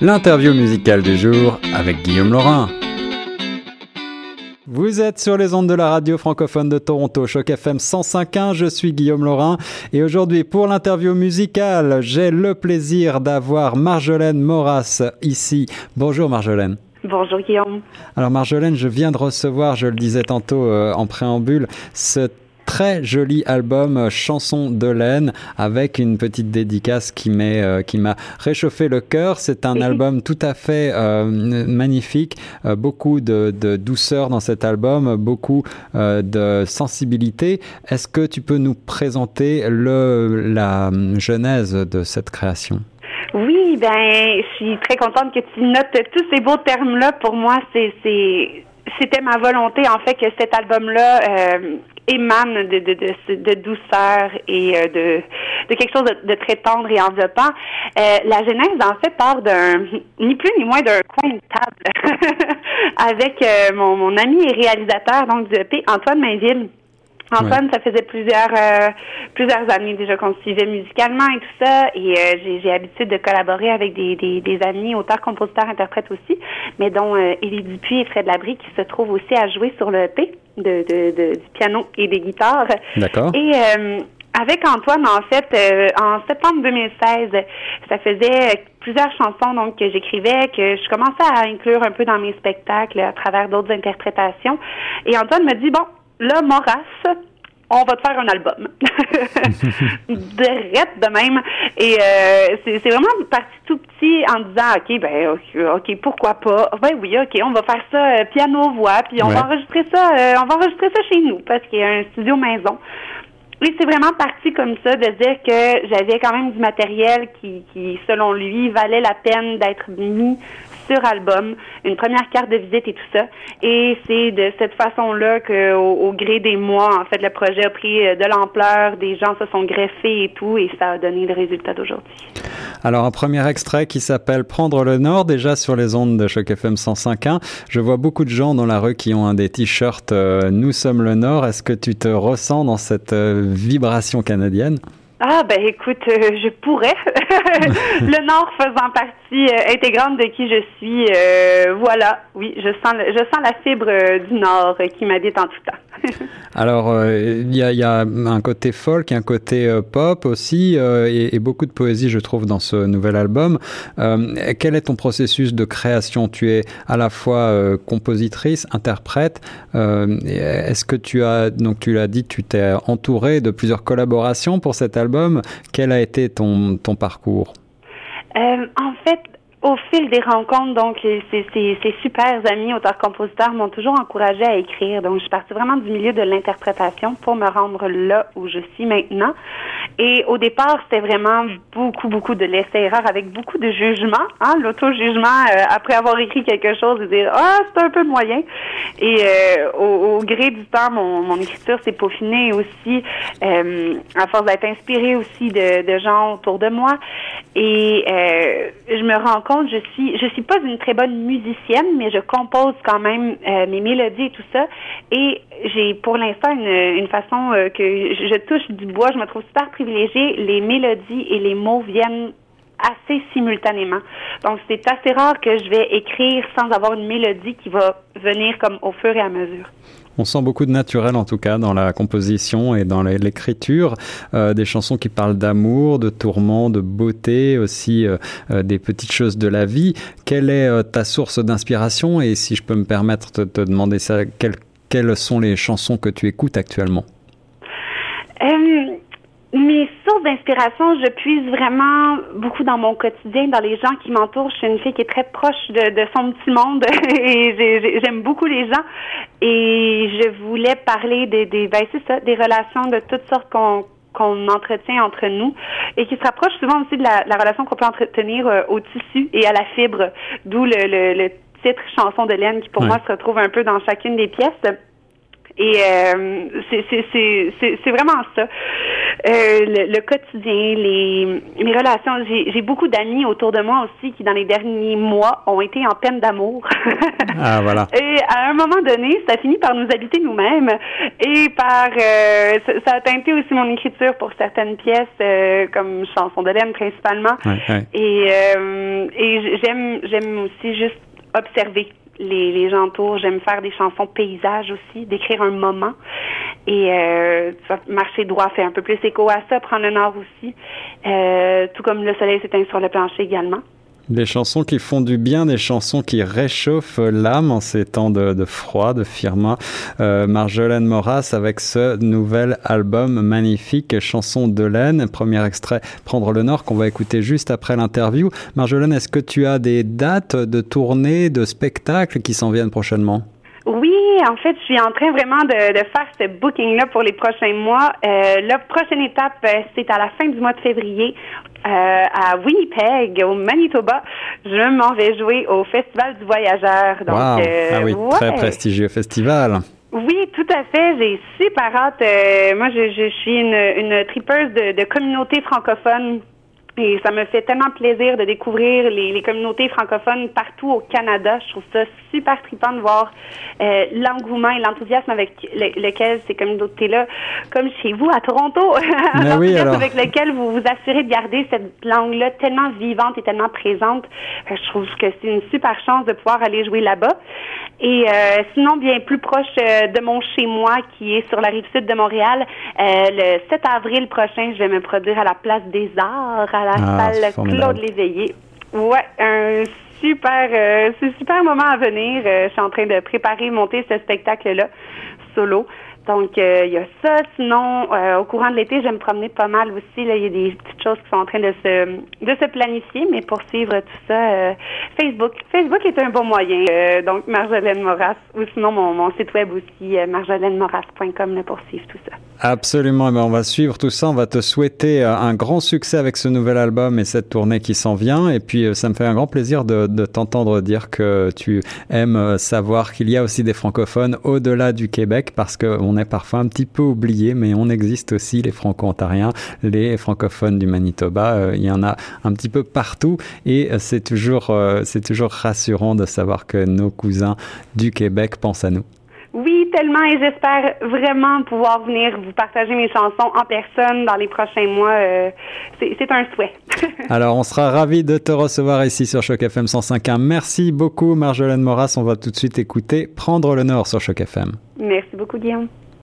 L'interview musicale du jour avec Guillaume Laurin. Vous êtes sur les ondes de la radio francophone de Toronto, Choc FM 105.1. Je suis Guillaume Laurin et aujourd'hui pour l'interview musicale, j'ai le plaisir d'avoir Marjolaine Moras ici. Bonjour Marjolaine. Bonjour Guillaume. Alors Marjolaine, je viens de recevoir, je le disais tantôt euh, en préambule, ce très joli album euh, Chanson de laine avec une petite dédicace qui euh, qui m'a réchauffé le cœur. C'est un album tout à fait euh, magnifique, beaucoup de, douceur dans cet album, beaucoup de sensibilité. Est-ce que tu peux nous présenter le, la genèse de cette création? Oui, ben, je suis très contente que tu notes tous ces beaux termes-là. Pour moi, c'est, c'était ma volonté, en fait, que cet album-là émane de, de, de, de, douceur et euh, de, de quelque chose de, très tendre et enveloppant. Euh, la genèse, en fait, part d'un, ni plus ni moins d'un coin de table avec euh, mon, mon ami et réalisateur donc du EP, Antoine Mainville. Antoine, ça faisait plusieurs euh, plusieurs années déjà qu'on se suivait musicalement et tout ça. Et euh, j'ai, j'ai l'habitude de collaborer avec des, des, des, amis, auteurs, compositeurs, interprètes aussi, mais dont euh, Élie Dupuis et Fred Labrie qui se trouvent aussi à jouer sur le P de, de, de, du piano et des guitares. D'accord. Et euh, avec Antoine, en fait, en septembre 2016, ça faisait plusieurs chansons donc que j'écrivais, que je commençais à inclure un peu dans mes spectacles à travers d'autres interprétations. Et Antoine me dit bon, là, Moras, on va te faire un album. de de même. Et euh, c'est vraiment parti tout petit en disant, OK, ben, OK, pourquoi pas? Ben oui, OK, on va faire ça euh, piano-voix, puis on va enregistrer ça, euh, on va enregistrer ça chez nous, parce qu'il y a un studio maison. Oui, c'est vraiment parti comme ça, de dire que j'avais quand même du matériel qui, qui, selon lui, valait la peine d'être mis sur album, une première carte de visite et tout ça. Et c'est de cette façon-là que, au, gré des mois, en fait, le projet a pris euh, de l'ampleur, des gens se sont greffés et tout, et ça a donné le résultat d'aujourd'hui. Alors, un premier extrait qui s'appelle Prendre le Nord, déjà sur les ondes de Choc FM 105.1. Je vois beaucoup de gens dans la rue qui ont un des t-shirts euh, Nous sommes le Nord. Est-ce que tu te ressens dans cette euh, vibration canadienne? Ah ben écoute, euh, je pourrais. le Nord faisant partie euh, intégrante de qui je suis, euh, voilà. Oui, je sens je sens la fibre du Nord qui m'habite en tout temps. Alors, il y, a, un côté folk, un côté pop aussi, et, et, beaucoup de poésie, je trouve, dans ce nouvel album. quel est ton processus de création? Tu es à la fois compositrice, interprète. Est-ce que tu as, donc tu l'as dit, tu t'es entouré de plusieurs collaborations pour cet album quel a été ton, parcours? Euh, en fait, au fil des rencontres, donc, ces, ces, super amis auteurs-compositeurs m'ont toujours encouragé à écrire. Donc, je suis partie vraiment du milieu de l'interprétation pour me rendre là où je suis maintenant. Et au départ, c'était vraiment beaucoup, beaucoup de laisser-erreur avec beaucoup de jugement, hein, l'auto-jugement euh, après avoir écrit quelque chose et dire ah c'est un peu moyen. Et euh, au, gré du temps, mon, mon écriture s'est peaufinée aussi euh, à force d'être inspirée aussi de, de, gens autour de moi. Et je me rends compte, je suis, je suis pas une très bonne musicienne, mais je compose quand même mes mélodies et tout ça. Et j'ai pour l'instant une, une façon que je, touche du bois. Je me trouve super privilégié, les mélodies et les mots viennent assez simultanément. Donc, c'est assez rare que je vais écrire sans avoir une mélodie qui va venir comme au fur et à mesure. On sent beaucoup de naturel en tout cas dans la composition et dans l'écriture, euh, des chansons qui parlent d'amour, de tourments, de beauté, aussi euh, euh, des petites choses de la vie. Quelle est ta source d'inspiration? Et si je peux me permettre de te demander ça, quelles sont les chansons que tu écoutes actuellement? Mes sources d'inspiration, je puise vraiment beaucoup dans mon quotidien, dans les gens qui m'entourent. Je suis une fille qui est très proche de, de son petit monde et j'aime beaucoup les gens. Et je voulais parler des, des ben c'est ça, des relations de toutes sortes qu'on qu'on entretient entre nous et qui se rapproche souvent aussi de la, la relation qu'on peut entretenir euh, au tissu et à la fibre, d'où le, le, le, titre chanson de laine qui pour moi se retrouve un peu dans chacune des pièces. Et euh, c'est vraiment ça. Euh, le, quotidien, les, les relations. J'ai beaucoup d'amis autour de moi aussi qui, dans les derniers mois, ont été en peine d'amour. ah, voilà. Et à un moment donné, ça finit par nous habiter nous-mêmes et par... Euh, ça, a teinté aussi mon écriture pour certaines pièces, euh, comme Chanson de laine principalement. Et et j'aime j'aime aussi juste observer les, les gens autour. J'aime faire des chansons paysages aussi, décrire un moment. Et euh, marcher droit fait un peu plus écho à ça, prendre le nord aussi. Euh, tout comme le soleil s'éteint sur le plancher également. Des chansons qui font du bien, des chansons qui réchauffent l'âme en ces temps de, froid, de firma. Euh, Marjolaine Moras avec ce nouvel album magnifique, Chanson de laine, premier extrait Prendre le Nord qu'on va écouter juste après l'interview. Marjolaine, est-ce que tu as des dates de tournée, de spectacles qui s'en viennent prochainement? Oui, en fait, je suis en train vraiment de, faire ce booking-là pour les prochains mois. Euh, la prochaine étape, euh, c'est à la fin du mois de février euh, à Winnipeg, au Manitoba. Je m'en vais jouer au Festival du Voyageur. Donc, euh, ah oui, très prestigieux festival. Oui, tout à fait. J'ai super hâte. moi, je, je, suis une, une tripeuse de, de communautés francophones et ça me fait tellement plaisir de découvrir les, les, communautés francophones partout au Canada. Je trouve ça super trippant de voir euh, l'engouement et l'enthousiasme avec lequel ces communautés-là, comme chez vous à Toronto, avec lequel vous vous assurez de garder cette langue-là tellement vivante et tellement présente. Euh, je trouve que c'est une super chance de pouvoir aller jouer là-bas. Et euh, sinon, bien plus proche euh, de mon chez-moi, qui est sur la rive sud de Montréal, le 7 avril prochain, je vais me produire à la Place des Arts, à la ah, salle Claude Léveillé. Ouais, un super, euh, super moment à venir. je suis en train de préparer, monter ce spectacle-là solo. Donc, euh, il y a ça. Sinon, euh, au courant de l'été, j'aime promener pas mal aussi. Là, il y a des choses qui sont en train de se, de se planifier, mais pour suivre tout ça, euh, Facebook. Facebook est un bon moyen. donc, Marjolaine Moras, ou sinon mon, mon site web aussi, marjoleinemoras.com pour suivre tout ça. Absolument. Eh ben, on va suivre tout ça. On va te souhaiter un grand succès avec ce nouvel album et cette tournée qui s'en vient. Et puis, ça me fait un grand plaisir de, de t'entendre dire que tu aimes savoir qu'il y a aussi des francophones au-delà du Québec parce que on est parfois un petit peu oublié, mais on existe aussi, les franco-ontariens, les francophones du Manitoba. Euh, il y en a un petit peu partout et euh, c'est toujours, euh, c'est toujours rassurant de savoir que nos cousins du Québec pensent à nous. Oui, tellement, et j'espère vraiment pouvoir venir vous partager mes chansons en personne dans les prochains mois. c'est un souhait. Alors, on sera ravis de te recevoir ici sur Choc FM 105.1. Merci beaucoup, Marjolaine Moras. On va tout de suite écouter Prendre le Nord sur Choc FM. Merci beaucoup, Guillaume.